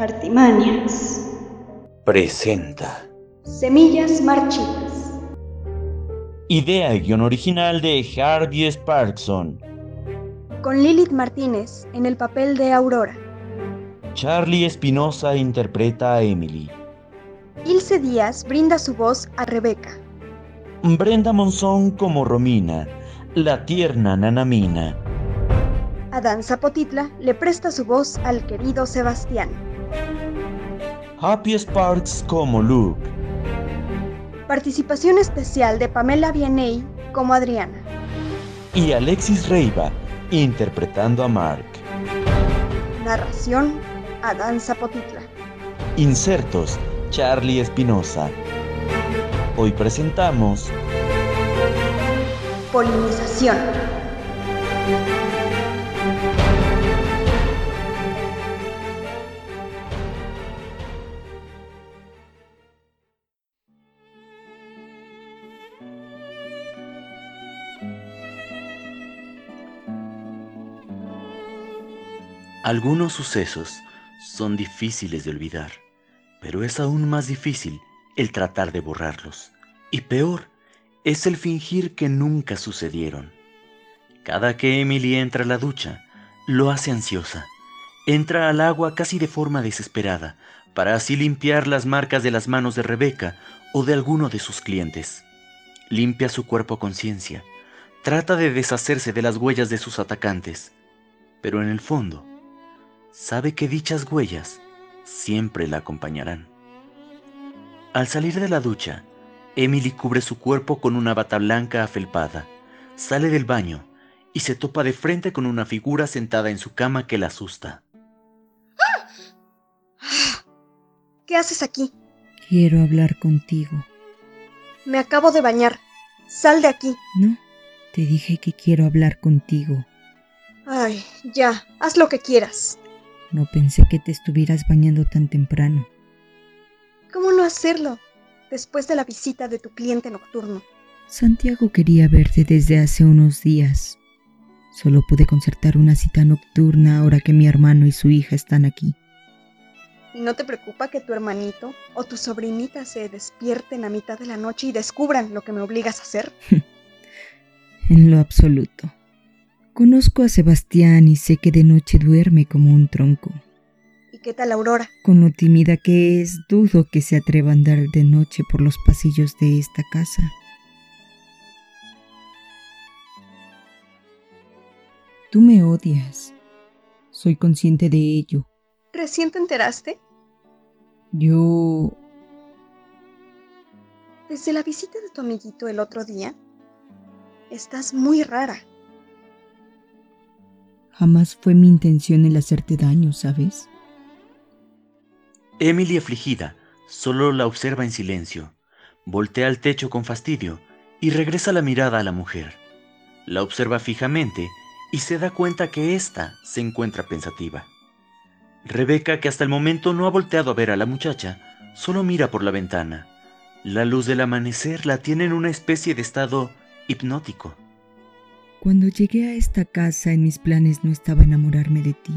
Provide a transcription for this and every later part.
Artimaniacs. Presenta. Semillas marchitas. Idea y guion original de Harvey Sparkson. Con Lilith Martínez en el papel de Aurora. Charlie Espinosa interpreta a Emily. Ilse Díaz brinda su voz a Rebeca. Brenda Monzón como Romina, la tierna Nanamina. Adán Zapotitla le presta su voz al querido Sebastián. Happy Sparks como Luke. Participación especial de Pamela Vianney como Adriana. Y Alexis Reiva interpretando a Mark. Narración Adán Zapotitla. Insertos Charlie Espinosa. Hoy presentamos Polinización. Algunos sucesos son difíciles de olvidar, pero es aún más difícil el tratar de borrarlos. Y peor es el fingir que nunca sucedieron. Cada que Emily entra a la ducha, lo hace ansiosa. Entra al agua casi de forma desesperada, para así limpiar las marcas de las manos de Rebeca o de alguno de sus clientes. Limpia su cuerpo a conciencia. Trata de deshacerse de las huellas de sus atacantes. Pero en el fondo, sabe que dichas huellas siempre la acompañarán. Al salir de la ducha, Emily cubre su cuerpo con una bata blanca afelpada, sale del baño y se topa de frente con una figura sentada en su cama que la asusta. ¿Qué haces aquí? Quiero hablar contigo. Me acabo de bañar. Sal de aquí. No, te dije que quiero hablar contigo. Ay, ya, haz lo que quieras. No pensé que te estuvieras bañando tan temprano. ¿Cómo no hacerlo? Después de la visita de tu cliente nocturno. Santiago quería verte desde hace unos días. Solo pude concertar una cita nocturna ahora que mi hermano y su hija están aquí. ¿Y no te preocupa que tu hermanito o tu sobrinita se despierten a mitad de la noche y descubran lo que me obligas a hacer? en lo absoluto. Conozco a Sebastián y sé que de noche duerme como un tronco. ¿Y qué tal Aurora? Con lo tímida que es, dudo que se atreva a andar de noche por los pasillos de esta casa. Tú me odias. Soy consciente de ello. ¿Recién te enteraste? Yo... Desde la visita de tu amiguito el otro día, estás muy rara. Jamás fue mi intención el hacerte daño, ¿sabes? Emily, afligida, solo la observa en silencio. Voltea al techo con fastidio y regresa la mirada a la mujer. La observa fijamente y se da cuenta que ésta se encuentra pensativa. Rebeca, que hasta el momento no ha volteado a ver a la muchacha, solo mira por la ventana. La luz del amanecer la tiene en una especie de estado hipnótico. Cuando llegué a esta casa en mis planes no estaba enamorarme de ti.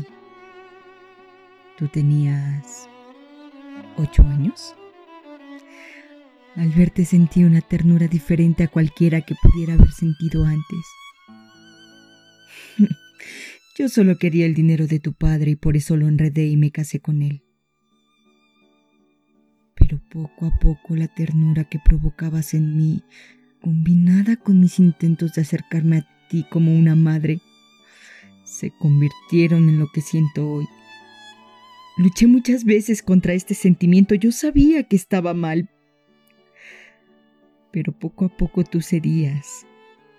Tú tenías ocho años. Al verte sentí una ternura diferente a cualquiera que pudiera haber sentido antes. Yo solo quería el dinero de tu padre y por eso lo enredé y me casé con él. Pero poco a poco la ternura que provocabas en mí, combinada con mis intentos de acercarme a como una madre, se convirtieron en lo que siento hoy. Luché muchas veces contra este sentimiento, yo sabía que estaba mal, pero poco a poco tú cedías,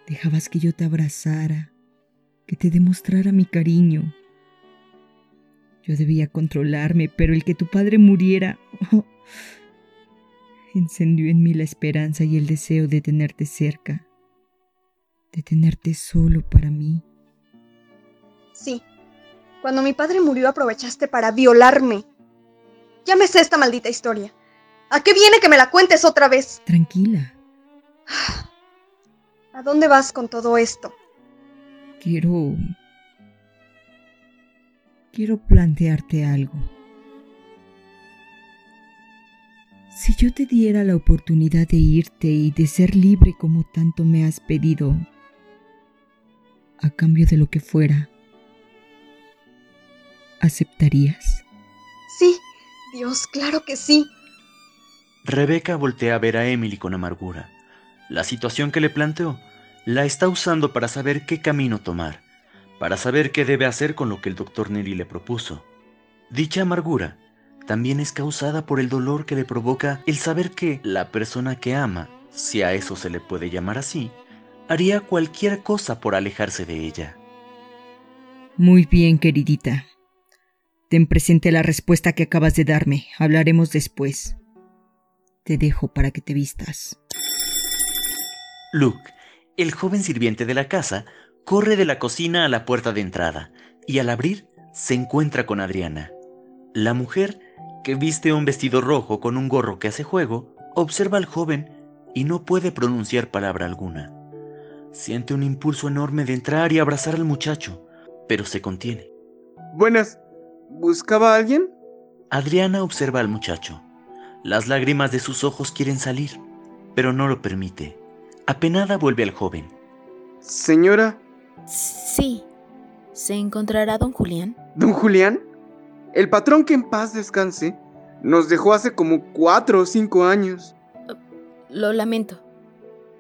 dejabas que yo te abrazara, que te demostrara mi cariño. Yo debía controlarme, pero el que tu padre muriera encendió en mí la esperanza y el deseo de tenerte cerca, de tenerte solo para mí. Sí, cuando mi padre murió aprovechaste para violarme. Ya me sé esta maldita historia. ¿A qué viene que me la cuentes otra vez? Tranquila. ¿A dónde vas con todo esto? Quiero... Quiero plantearte algo. Si yo te diera la oportunidad de irte y de ser libre como tanto me has pedido, a cambio de lo que fuera, ¿aceptarías? Sí, Dios, claro que sí. Rebeca voltea a ver a Emily con amargura. La situación que le planteó la está usando para saber qué camino tomar, para saber qué debe hacer con lo que el doctor Nelly le propuso. Dicha amargura también es causada por el dolor que le provoca el saber que la persona que ama, si a eso se le puede llamar así, haría cualquier cosa por alejarse de ella. Muy bien, queridita. Ten presente la respuesta que acabas de darme. Hablaremos después. Te dejo para que te vistas. Luke, el joven sirviente de la casa, corre de la cocina a la puerta de entrada y al abrir se encuentra con Adriana. La mujer, que viste un vestido rojo con un gorro que hace juego, observa al joven y no puede pronunciar palabra alguna. Siente un impulso enorme de entrar y abrazar al muchacho, pero se contiene. Buenas. ¿Buscaba a alguien? Adriana observa al muchacho. Las lágrimas de sus ojos quieren salir, pero no lo permite. Apenada vuelve al joven. Señora, Sí. ¿Se encontrará don Julián? ¿don Julián? El patrón que en paz descanse nos dejó hace como cuatro o cinco años. Lo lamento.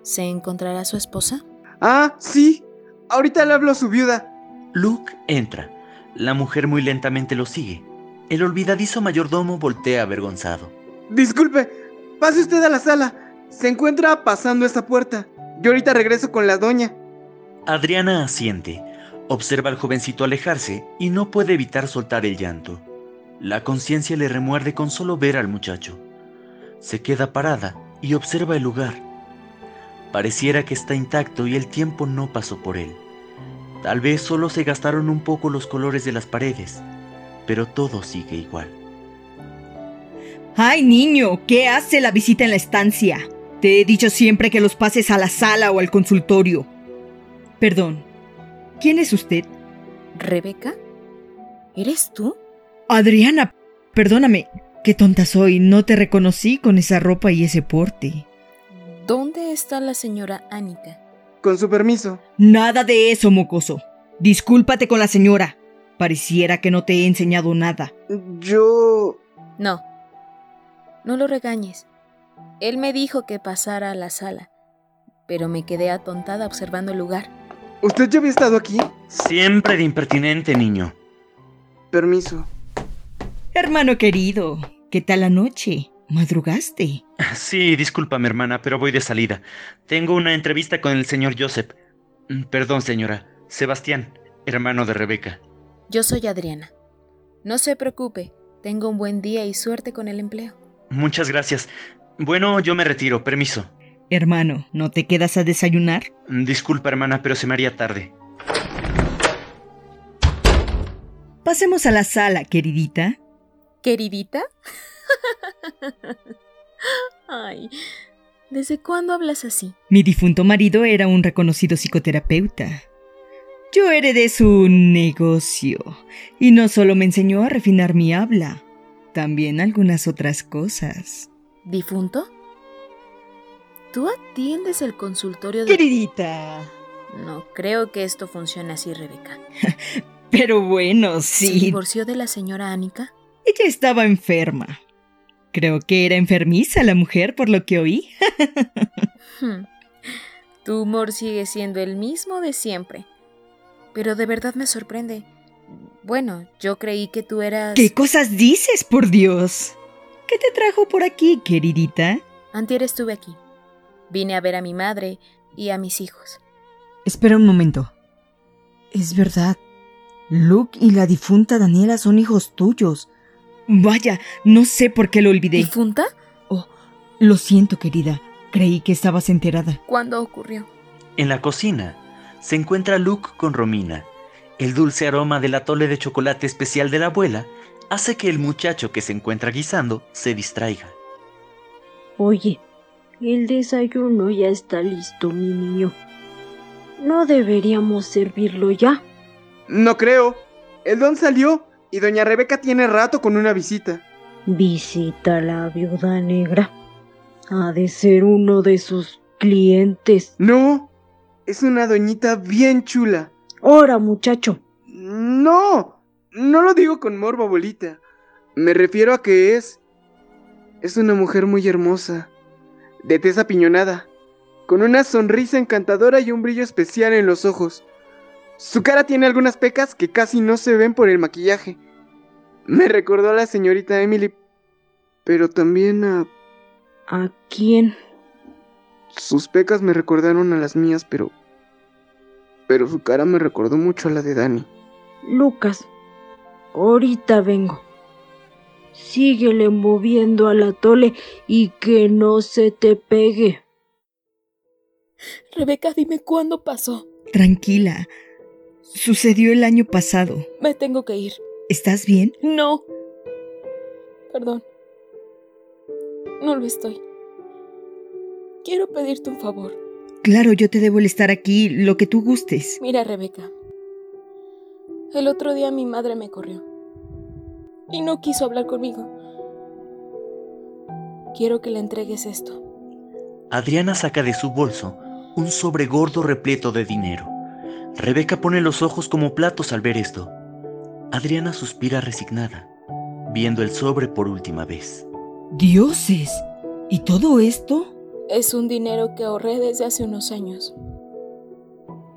¿Se encontrará su esposa? Ah, sí. Ahorita le hablo a su viuda. Luke entra. La mujer muy lentamente lo sigue. El olvidadizo mayordomo voltea avergonzado. Disculpe, pase usted a la sala. Se encuentra pasando esta puerta. Yo ahorita regreso con la doña. Adriana asiente, observa al jovencito alejarse y no puede evitar soltar el llanto. La conciencia le remuerde con solo ver al muchacho. Se queda parada y observa el lugar. Pareciera que está intacto y el tiempo no pasó por él. Tal vez solo se gastaron un poco los colores de las paredes, pero todo sigue igual. ¡Ay, niño! ¿Qué hace la visita en la estancia? Te he dicho siempre que los pases a la sala o al consultorio. Perdón. ¿Quién es usted? ¿Rebeca? ¿Eres tú? Adriana, perdóname. Qué tonta soy. No te reconocí con esa ropa y ese porte. ¿Dónde está la señora Annika? Con su permiso. Nada de eso, mocoso. Discúlpate con la señora. Pareciera que no te he enseñado nada. Yo... No. No lo regañes. Él me dijo que pasara a la sala, pero me quedé atontada observando el lugar. ¿Usted ya había estado aquí? Siempre de impertinente, niño. Permiso. Hermano querido, ¿qué tal la noche? ¿Madrugaste? Sí, discúlpame, hermana, pero voy de salida. Tengo una entrevista con el señor Joseph. Mm, Perdón, señora. Sebastián, hermano de Rebeca. Yo soy Adriana. No se preocupe, tengo un buen día y suerte con el empleo. Muchas gracias. Bueno, yo me retiro, permiso. Hermano, ¿no te quedas a desayunar? Mm, Disculpa, hermana, pero se me haría tarde. Pasemos a la sala, queridita. ¿Queridita? Ay, ¿desde cuándo hablas así? Mi difunto marido era un reconocido psicoterapeuta. Yo heredé su negocio y no solo me enseñó a refinar mi habla, también algunas otras cosas. ¿Difunto? ¿Tú atiendes el consultorio de... Queridita. No creo que esto funcione así, Rebeca. Pero bueno, ¿Se sí. divorció de la señora Annika? Ella estaba enferma. Creo que era enfermiza la mujer por lo que oí. Tu humor sigue siendo el mismo de siempre. Pero de verdad me sorprende. Bueno, yo creí que tú eras... ¿Qué cosas dices, por Dios? ¿Qué te trajo por aquí, queridita? Antier estuve aquí. Vine a ver a mi madre y a mis hijos. Espera un momento. Es verdad. Luke y la difunta Daniela son hijos tuyos. Vaya, no sé por qué lo olvidé. ¿Difunta? Oh, lo siento, querida. Creí que estabas enterada. ¿Cuándo ocurrió? En la cocina se encuentra Luke con Romina. El dulce aroma del atole de chocolate especial de la abuela hace que el muchacho que se encuentra guisando se distraiga. Oye, el desayuno ya está listo, mi niño. ¿No deberíamos servirlo ya? No creo. El don salió y doña Rebeca tiene rato con una visita. Visita a la viuda negra. Ha de ser uno de sus clientes. No, es una doñita bien chula. Ahora, muchacho. No, no lo digo con morbo, abuelita. Me refiero a que es... Es una mujer muy hermosa, de tez apiñonada, con una sonrisa encantadora y un brillo especial en los ojos. Su cara tiene algunas pecas que casi no se ven por el maquillaje. Me recordó a la señorita Emily, pero también a... ¿A quién? Sus pecas me recordaron a las mías, pero... Pero su cara me recordó mucho a la de Dani. Lucas, ahorita vengo. Síguele moviendo al atole y que no se te pegue. Rebeca, dime cuándo pasó. Tranquila. Sucedió el año pasado. Me tengo que ir. ¿Estás bien? No. Perdón. No lo estoy. Quiero pedirte un favor. Claro, yo te debo el estar aquí, lo que tú gustes. Mira, Rebeca. El otro día mi madre me corrió. Y no quiso hablar conmigo. Quiero que le entregues esto. Adriana saca de su bolso un sobre gordo repleto de dinero. Rebeca pone los ojos como platos al ver esto. Adriana suspira resignada, viendo el sobre por última vez. Dioses. ¿Y todo esto? Es un dinero que ahorré desde hace unos años.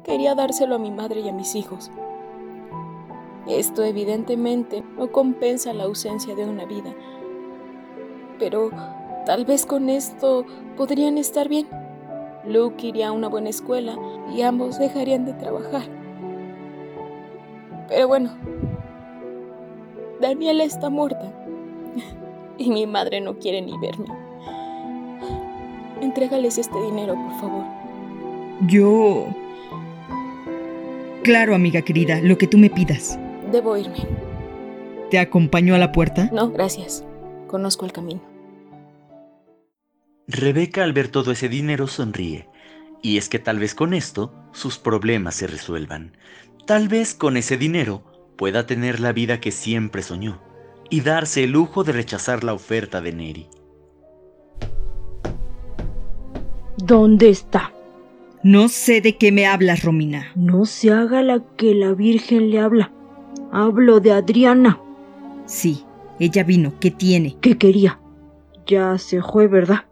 Quería dárselo a mi madre y a mis hijos. Esto evidentemente no compensa la ausencia de una vida. Pero tal vez con esto podrían estar bien. Luke iría a una buena escuela y ambos dejarían de trabajar. Pero bueno, Daniela está muerta y mi madre no quiere ni verme. Entrégales este dinero, por favor. Yo... Claro, amiga querida, lo que tú me pidas. Debo irme. ¿Te acompaño a la puerta? No, gracias. Conozco el camino. Rebeca al ver todo ese dinero sonríe. Y es que tal vez con esto sus problemas se resuelvan. Tal vez con ese dinero pueda tener la vida que siempre soñó y darse el lujo de rechazar la oferta de Neri. ¿Dónde está? No sé de qué me hablas, Romina. No se haga la que la Virgen le habla. Hablo de Adriana. Sí, ella vino. ¿Qué tiene? ¿Qué quería? Ya se fue, ¿verdad?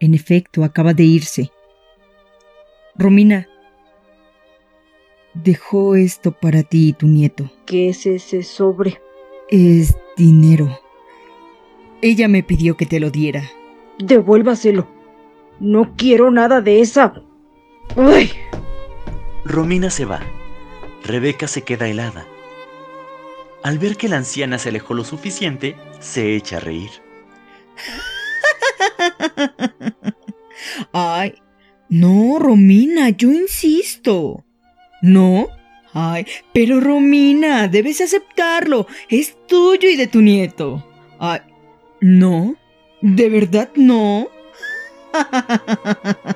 En efecto, acaba de irse. Romina, dejó esto para ti y tu nieto. ¿Qué es ese sobre? Es dinero. Ella me pidió que te lo diera. Devuélvaselo. No quiero nada de esa. ¡Ay! Romina se va. Rebeca se queda helada. Al ver que la anciana se alejó lo suficiente, se echa a reír. Ay, no, Romina, yo insisto. ¿No? Ay, pero Romina, debes aceptarlo. Es tuyo y de tu nieto. Ay, ¿no? ¿De verdad no?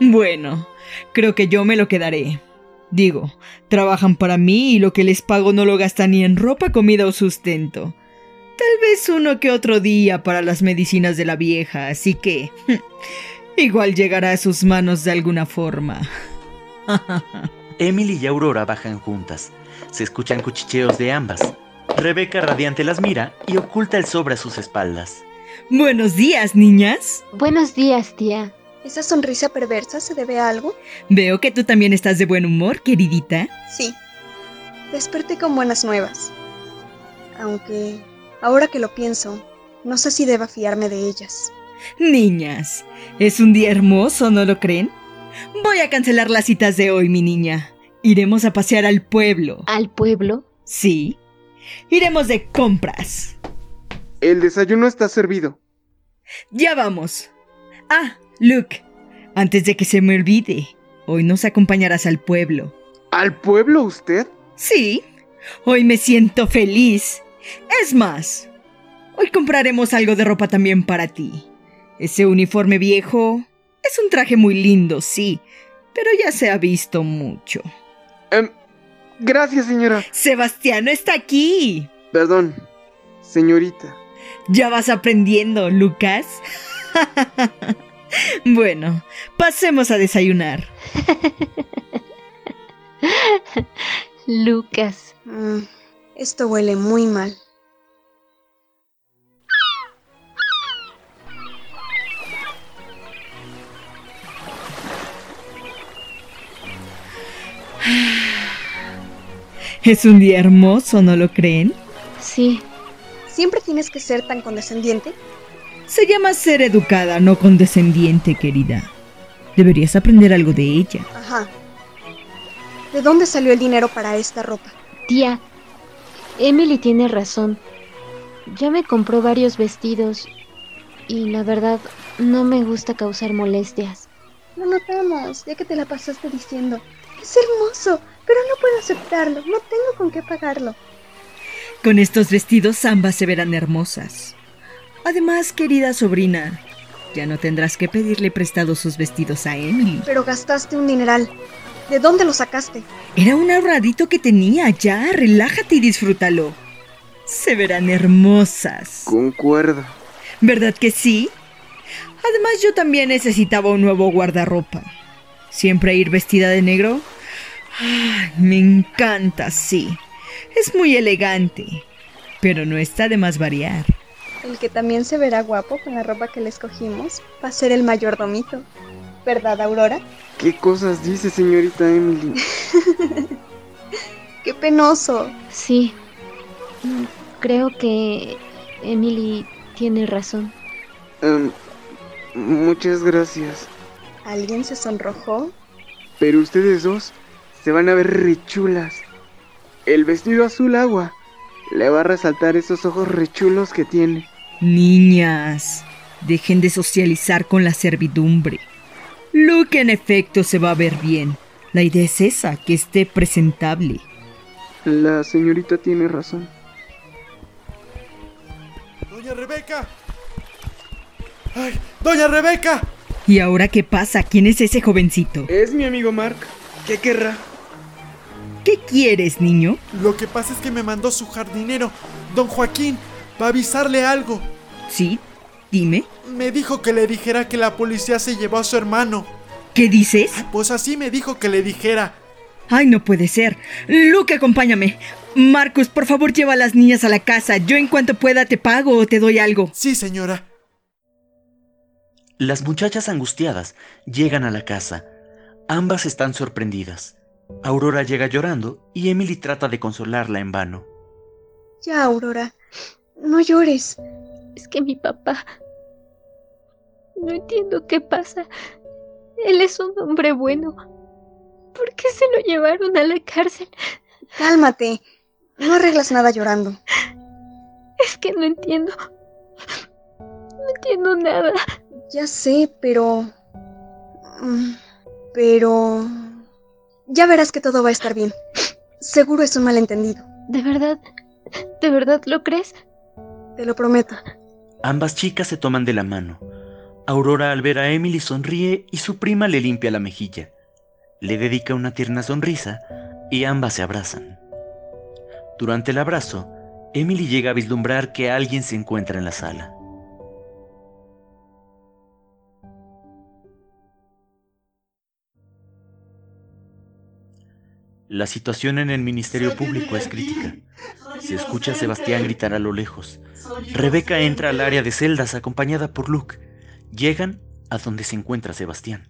bueno, creo que yo me lo quedaré. Digo, trabajan para mí y lo que les pago no lo gastan ni en ropa, comida o sustento. Tal vez uno que otro día para las medicinas de la vieja, así que igual llegará a sus manos de alguna forma. Emily y Aurora bajan juntas. Se escuchan cuchicheos de ambas. Rebeca radiante las mira y oculta el sobre a sus espaldas. Buenos días, niñas. Buenos días, tía. ¿Esa sonrisa perversa se debe a algo? Veo que tú también estás de buen humor, queridita. Sí. Desperté con buenas nuevas. Aunque, ahora que lo pienso, no sé si deba fiarme de ellas. Niñas, es un día hermoso, ¿no lo creen? Voy a cancelar las citas de hoy, mi niña. Iremos a pasear al pueblo. ¿Al pueblo? Sí. Iremos de compras. El desayuno está servido. Ya vamos. Ah, Luke, antes de que se me olvide, hoy nos acompañarás al pueblo. ¿Al pueblo usted? Sí, hoy me siento feliz. Es más, hoy compraremos algo de ropa también para ti. Ese uniforme viejo es un traje muy lindo, sí, pero ya se ha visto mucho. Em, gracias, señora. Sebastián está aquí. Perdón, señorita. Ya vas aprendiendo, Lucas. bueno, pasemos a desayunar. Lucas. Mm, esto huele muy mal. Es un día hermoso, ¿no lo creen? Sí, ¿Siempre tienes que ser tan condescendiente? Se llama ser educada, no condescendiente, querida. Deberías aprender algo de ella. Ajá. ¿De dónde salió el dinero para esta ropa? tía. Emily tiene razón. Ya me compró varios vestidos y la verdad no me gusta causar molestias. Lo notamos, ya que te la pasaste diciendo. Es hermoso, pero no puedo aceptarlo. No tengo con qué pagarlo. Con estos vestidos ambas se verán hermosas. Además, querida sobrina, ya no tendrás que pedirle prestado sus vestidos a Emily. Pero gastaste un dineral. ¿De dónde lo sacaste? Era un ahorradito que tenía, ya, relájate y disfrútalo. Se verán hermosas. Concuerdo. ¿Verdad que sí? Además, yo también necesitaba un nuevo guardarropa. ¿Siempre ir vestida de negro? Ay, me encanta, sí. Es muy elegante. Pero no está de más variar. El que también se verá guapo con la ropa que le escogimos va a ser el mayordomito. ¿Verdad, Aurora? ¿Qué cosas dice señorita Emily? ¡Qué penoso! Sí. Creo que Emily tiene razón. Em, muchas gracias. ¿Alguien se sonrojó? Pero ustedes dos se van a ver rechulas. El vestido azul agua le va a resaltar esos ojos rechulos que tiene. Niñas, dejen de socializar con la servidumbre. Luke en efecto se va a ver bien. La idea es esa, que esté presentable. La señorita tiene razón. ¡Doña Rebeca! ¡Ay! ¡Doña Rebeca! ¿Y ahora qué pasa? ¿Quién es ese jovencito? Es mi amigo Mark. ¿Qué querrá? ¿Qué quieres, niño? Lo que pasa es que me mandó su jardinero, don Joaquín, para avisarle algo. Sí, dime. Me dijo que le dijera que la policía se llevó a su hermano. ¿Qué dices? Ay, pues así me dijo que le dijera. Ay, no puede ser. Luke, acompáñame. Marcus, por favor, lleva a las niñas a la casa. Yo en cuanto pueda te pago o te doy algo. Sí, señora. Las muchachas angustiadas llegan a la casa. Ambas están sorprendidas. Aurora llega llorando y Emily trata de consolarla en vano. Ya, Aurora. No llores. Es que mi papá... No entiendo qué pasa. Él es un hombre bueno. ¿Por qué se lo llevaron a la cárcel? Cálmate. No arreglas nada llorando. Es que no entiendo. No entiendo nada. Ya sé, pero... mm, Pero... Ya verás que todo va a estar bien. Seguro es un malentendido. ¿De verdad? ¿De verdad lo crees? Te lo prometo. Ambas chicas se toman de la mano. Aurora al ver a Emily sonríe y su prima le limpia la mejilla. Le dedica una tierna sonrisa y ambas se abrazan. Durante el abrazo, Emily llega a vislumbrar que alguien se encuentra en la sala. La situación en el Ministerio Público es crítica. Se escucha a Sebastián gritar a lo lejos. Rebeca entra al área de celdas acompañada por Luke. Llegan a donde se encuentra Sebastián.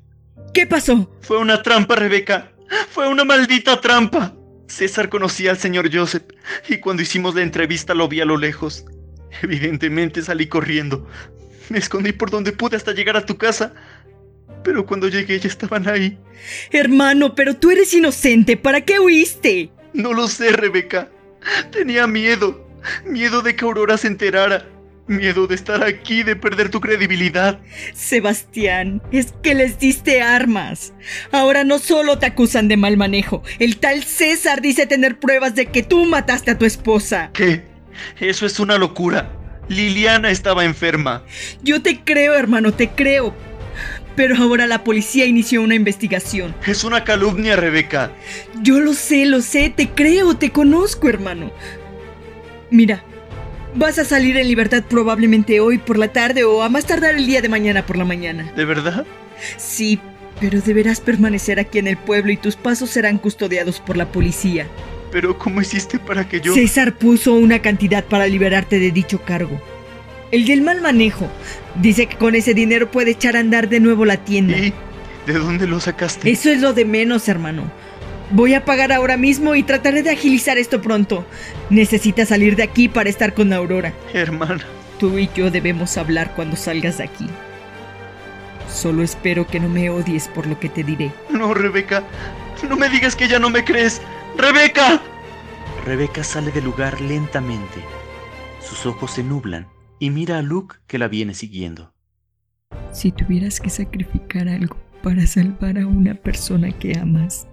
¿Qué pasó? Fue una trampa, Rebeca. Fue una maldita trampa. César conocía al señor Joseph y cuando hicimos la entrevista lo vi a lo lejos. Evidentemente salí corriendo. Me escondí por donde pude hasta llegar a tu casa. Pero cuando llegué ya estaban ahí. Hermano, pero tú eres inocente. ¿Para qué huiste? No lo sé, Rebeca. Tenía miedo. Miedo de que Aurora se enterara. Miedo de estar aquí, de perder tu credibilidad. Sebastián, es que les diste armas. Ahora no solo te acusan de mal manejo, el tal César dice tener pruebas de que tú mataste a tu esposa. ¿Qué? Eso es una locura. Liliana estaba enferma. Yo te creo, hermano, te creo. Pero ahora la policía inició una investigación. Es una calumnia, Rebeca. Yo lo sé, lo sé, te creo, te conozco, hermano. Mira, Vas a salir en libertad probablemente hoy por la tarde o a más tardar el día de mañana por la mañana. ¿De verdad? Sí, pero deberás permanecer aquí en el pueblo y tus pasos serán custodiados por la policía. Pero ¿cómo hiciste para que yo... César puso una cantidad para liberarte de dicho cargo. El del mal manejo. Dice que con ese dinero puede echar a andar de nuevo la tienda. ¿Y de dónde lo sacaste? Eso es lo de menos, hermano. Voy a pagar ahora mismo y trataré de agilizar esto pronto. Necesitas salir de aquí para estar con Aurora. Hermana. Tú y yo debemos hablar cuando salgas de aquí. Solo espero que no me odies por lo que te diré. No, Rebeca. No me digas que ya no me crees. ¡Rebeca! Rebeca sale del lugar lentamente. Sus ojos se nublan y mira a Luke que la viene siguiendo. Si tuvieras que sacrificar algo para salvar a una persona que amas,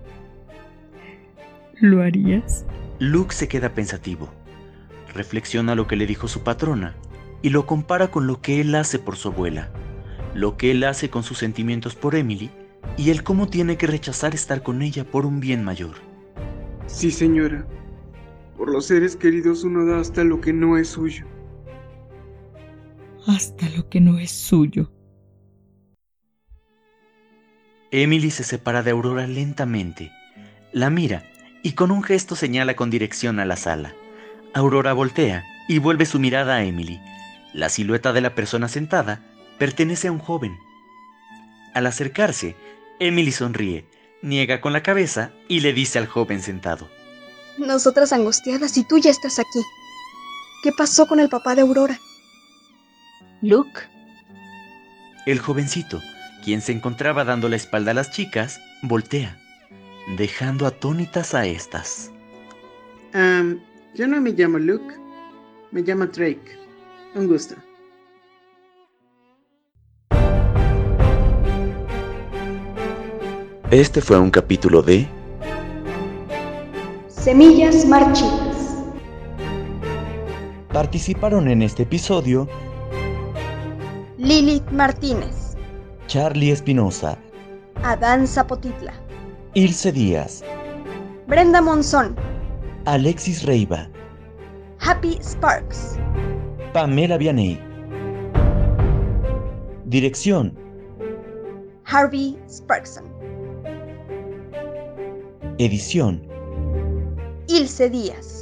¿lo harías? Luke se queda pensativo. Reflexiona lo que le dijo su patrona y lo compara con lo que él hace por su abuela, lo que él hace con sus sentimientos por Emily y el cómo tiene que rechazar estar con ella por un bien mayor. Sí, señora. Por los seres queridos uno da hasta lo que no es suyo. Hasta lo que no es suyo. Emily se separa de Aurora lentamente, la mira y con un gesto señala con dirección a la sala. Aurora voltea y vuelve su mirada a Emily. La silueta de la persona sentada pertenece a un joven. Al acercarse, Emily sonríe, niega con la cabeza y le dice al joven sentado. Nosotras angustiadas y tú ya estás aquí. ¿Qué pasó con el papá de Aurora? Luke, El jovencito, quien se encontraba dando la espalda a las chicas, voltea, dejando atónitas a estas. Yo no me llamo Luke. Me llamo Drake. Un gusto. Este fue un capítulo de Semillas marchitas. Participaron en este episodio Lilith Martínez. Charlie Espinosa, Adán Zapotitla. Ilse Díaz, Brenda Monzón. Alexis Reiva, Happy Sparks. Pamela Vianey. Dirección, Harvey Sparkson. edición, Ilse Díaz.